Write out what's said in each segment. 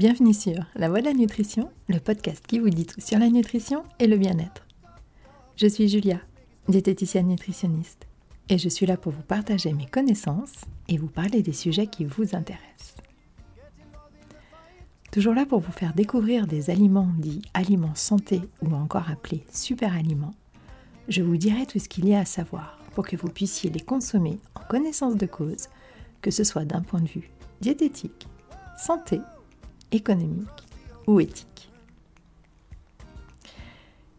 Bienvenue sur La Voix de la Nutrition, le podcast qui vous dit tout sur la nutrition et le bien-être. Je suis Julia, diététicienne nutritionniste, et je suis là pour vous partager mes connaissances et vous parler des sujets qui vous intéressent. Toujours là pour vous faire découvrir des aliments dits aliments santé ou encore appelés super aliments, je vous dirai tout ce qu'il y a à savoir pour que vous puissiez les consommer en connaissance de cause, que ce soit d'un point de vue diététique, santé économique ou éthique.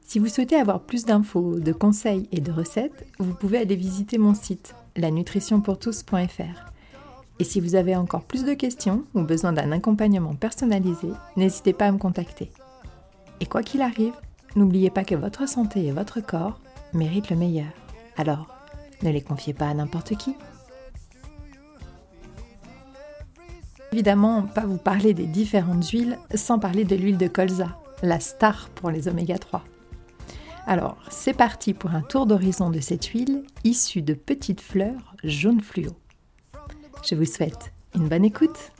Si vous souhaitez avoir plus d'infos, de conseils et de recettes, vous pouvez aller visiter mon site lanutritionpourtous.fr. Et si vous avez encore plus de questions ou besoin d'un accompagnement personnalisé, n'hésitez pas à me contacter. Et quoi qu'il arrive, n'oubliez pas que votre santé et votre corps méritent le meilleur. Alors, ne les confiez pas à n'importe qui. Évidemment, pas vous parler des différentes huiles sans parler de l'huile de colza, la star pour les oméga 3. Alors, c'est parti pour un tour d'horizon de cette huile issue de petites fleurs jaune fluo. Je vous souhaite une bonne écoute.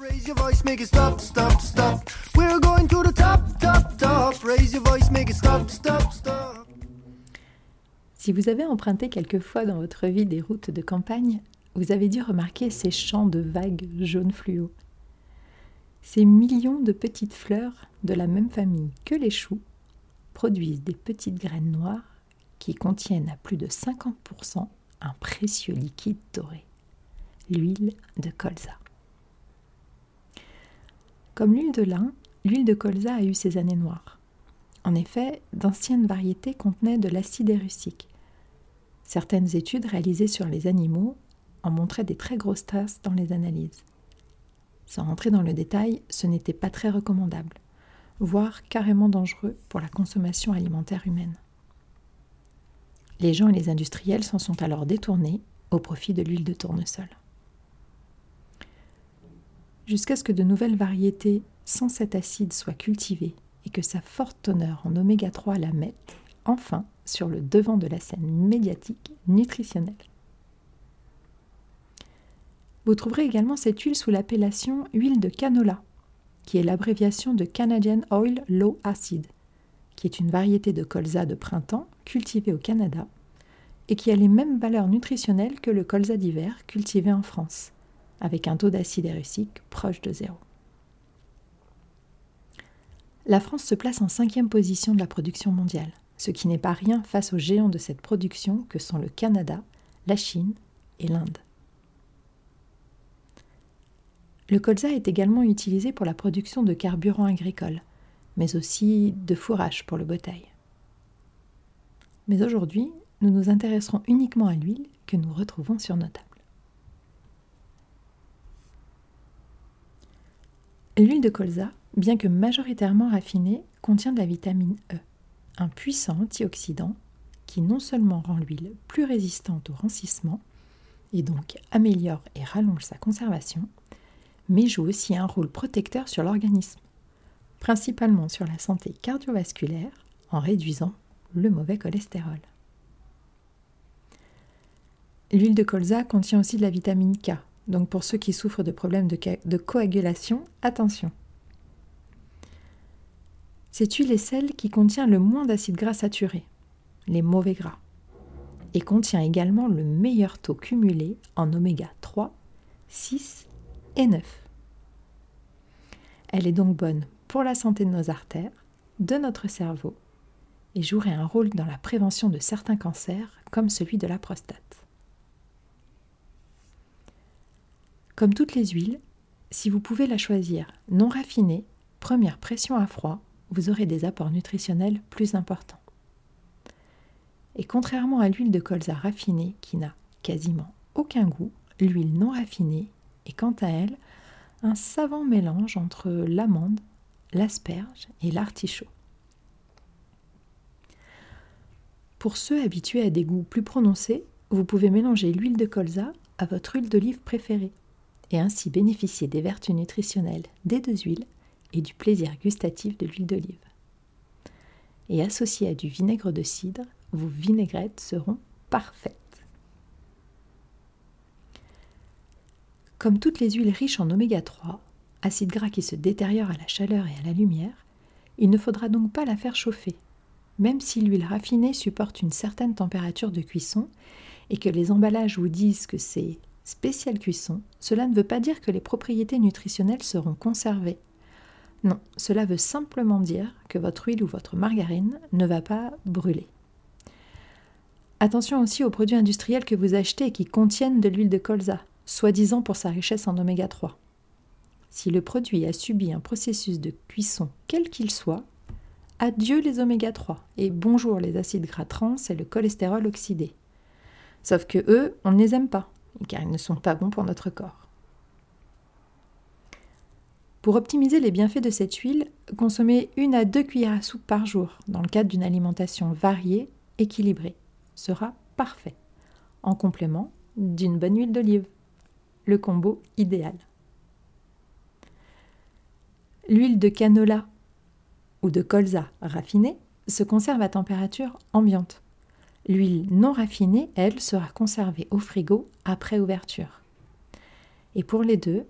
Si vous avez emprunté quelquefois dans votre vie des routes de campagne, vous avez dû remarquer ces champs de vagues jaune fluo. Ces millions de petites fleurs de la même famille que les choux produisent des petites graines noires qui contiennent à plus de 50% un précieux liquide doré, l'huile de colza. Comme l'huile de lin, l'huile de colza a eu ses années noires. En effet, d'anciennes variétés contenaient de l'acide érucique. Certaines études réalisées sur les animaux en montraient des très grosses traces dans les analyses. Sans rentrer dans le détail, ce n'était pas très recommandable, voire carrément dangereux pour la consommation alimentaire humaine. Les gens et les industriels s'en sont alors détournés au profit de l'huile de tournesol. Jusqu'à ce que de nouvelles variétés sans cet acide soient cultivées et que sa forte teneur en oméga 3 la mette enfin sur le devant de la scène médiatique nutritionnelle. Vous trouverez également cette huile sous l'appellation huile de canola, qui est l'abréviation de Canadian Oil Low Acid, qui est une variété de colza de printemps cultivée au Canada et qui a les mêmes valeurs nutritionnelles que le colza d'hiver cultivé en France, avec un taux d'acide érucique proche de zéro. La France se place en cinquième position de la production mondiale, ce qui n'est pas rien face aux géants de cette production que sont le Canada, la Chine et l'Inde. Le colza est également utilisé pour la production de carburants agricoles, mais aussi de fourrage pour le bétail. Mais aujourd'hui, nous nous intéresserons uniquement à l'huile que nous retrouvons sur nos tables. L'huile de colza, bien que majoritairement raffinée, contient de la vitamine E, un puissant antioxydant qui non seulement rend l'huile plus résistante au rancissement, et donc améliore et rallonge sa conservation, mais joue aussi un rôle protecteur sur l'organisme, principalement sur la santé cardiovasculaire en réduisant le mauvais cholestérol. L'huile de colza contient aussi de la vitamine K, donc pour ceux qui souffrent de problèmes de, coagulation, attention. Cette huile est celle qui contient le moins d'acides gras saturés, les mauvais gras, et contient également le meilleur taux cumulé en oméga 3, 6 et 9. Elle est donc bonne pour la santé de nos artères, de notre cerveau, et jouerait un rôle dans la prévention de certains cancers comme celui de la prostate. Comme toutes les huiles, si vous pouvez la choisir non raffinée, première pression à froid, vous aurez des apports nutritionnels plus importants. Et contrairement à l'huile de colza raffinée qui n'a quasiment aucun goût, l'huile non raffinée est quant à elle un savant mélange entre l'amande, l'asperge et l'artichaut. Pour ceux habitués à des goûts plus prononcés, vous pouvez mélanger l'huile de colza à votre huile d'olive préférée et ainsi bénéficier des vertus nutritionnelles des deux huiles et du plaisir gustatif de l'huile d'olive. Et associé à du vinaigre de cidre, vos vinaigrettes seront parfaites. Comme toutes les huiles riches en oméga 3, acide gras qui se détériore à la chaleur et à la lumière, il ne faudra donc pas la faire chauffer, même si l'huile raffinée supporte une certaine température de cuisson et que les emballages vous disent que c'est spécial cuisson, cela ne veut pas dire que les propriétés nutritionnelles seront conservées. Non, cela veut simplement dire que votre huile ou votre margarine ne va pas brûler. Attention aussi aux produits industriels que vous achetez et qui contiennent de l'huile de colza, soi-disant pour sa richesse en oméga 3. Si le produit a subi un processus de cuisson quel qu'il soit, adieu les oméga 3 et bonjour les acides gras trans et le cholestérol oxydé. Sauf que eux, on ne les aime pas, car ils ne sont pas bons pour notre corps. Pour optimiser les bienfaits de cette huile, consommez une à deux cuillères à soupe par jour dans le cadre d'une alimentation variée, équilibrée. Sera parfait, en complément d'une bonne huile d'olive. Le combo idéal. L'huile de canola ou de colza raffinée se conserve à température ambiante. L'huile non raffinée, elle, sera conservée au frigo après ouverture. Et pour les deux,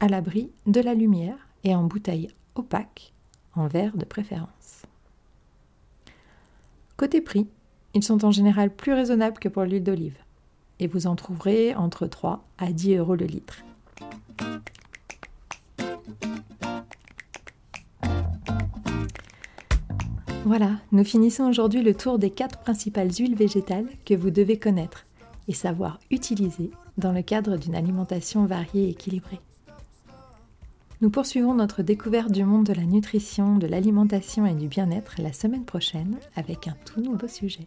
à l'abri de la lumière et en bouteille opaque, en verre de préférence. Côté prix, ils sont en général plus raisonnables que pour l'huile d'olive, et vous en trouverez entre 3 à 10 euros le litre. Voilà, nous finissons aujourd'hui le tour des quatre principales huiles végétales que vous devez connaître et savoir utiliser dans le cadre d'une alimentation variée et équilibrée. Nous poursuivons notre découverte du monde de la nutrition, de l'alimentation et du bien-être la semaine prochaine avec un tout nouveau sujet.